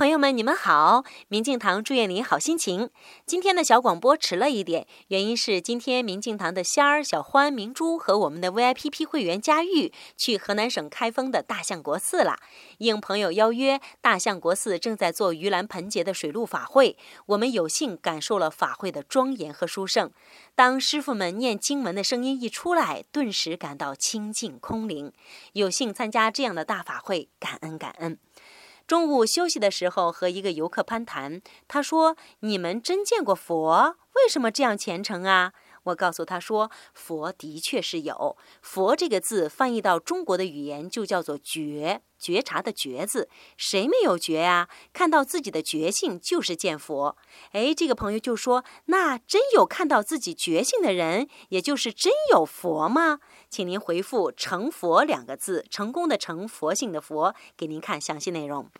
朋友们，你们好！明镜堂祝愿您好心情。今天的小广播迟了一点，原因是今天明镜堂的仙儿、小欢、明珠和我们的 VIP 会员佳玉去河南省开封的大相国寺了。应朋友邀约，大相国寺正在做盂兰盆节的水陆法会，我们有幸感受了法会的庄严和殊胜。当师傅们念经文的声音一出来，顿时感到清净空灵。有幸参加这样的大法会，感恩感恩。中午休息的时候，和一个游客攀谈。他说：“你们真见过佛？为什么这样虔诚啊？”我告诉他说：“佛的确是有。佛这个字翻译到中国的语言就叫做觉，觉察的觉字。谁没有觉呀？看到自己的觉性就是见佛。哎，这个朋友就说：那真有看到自己觉性的人，也就是真有佛吗？请您回复‘成佛’两个字，成功的成，佛性的佛，给您看详细内容。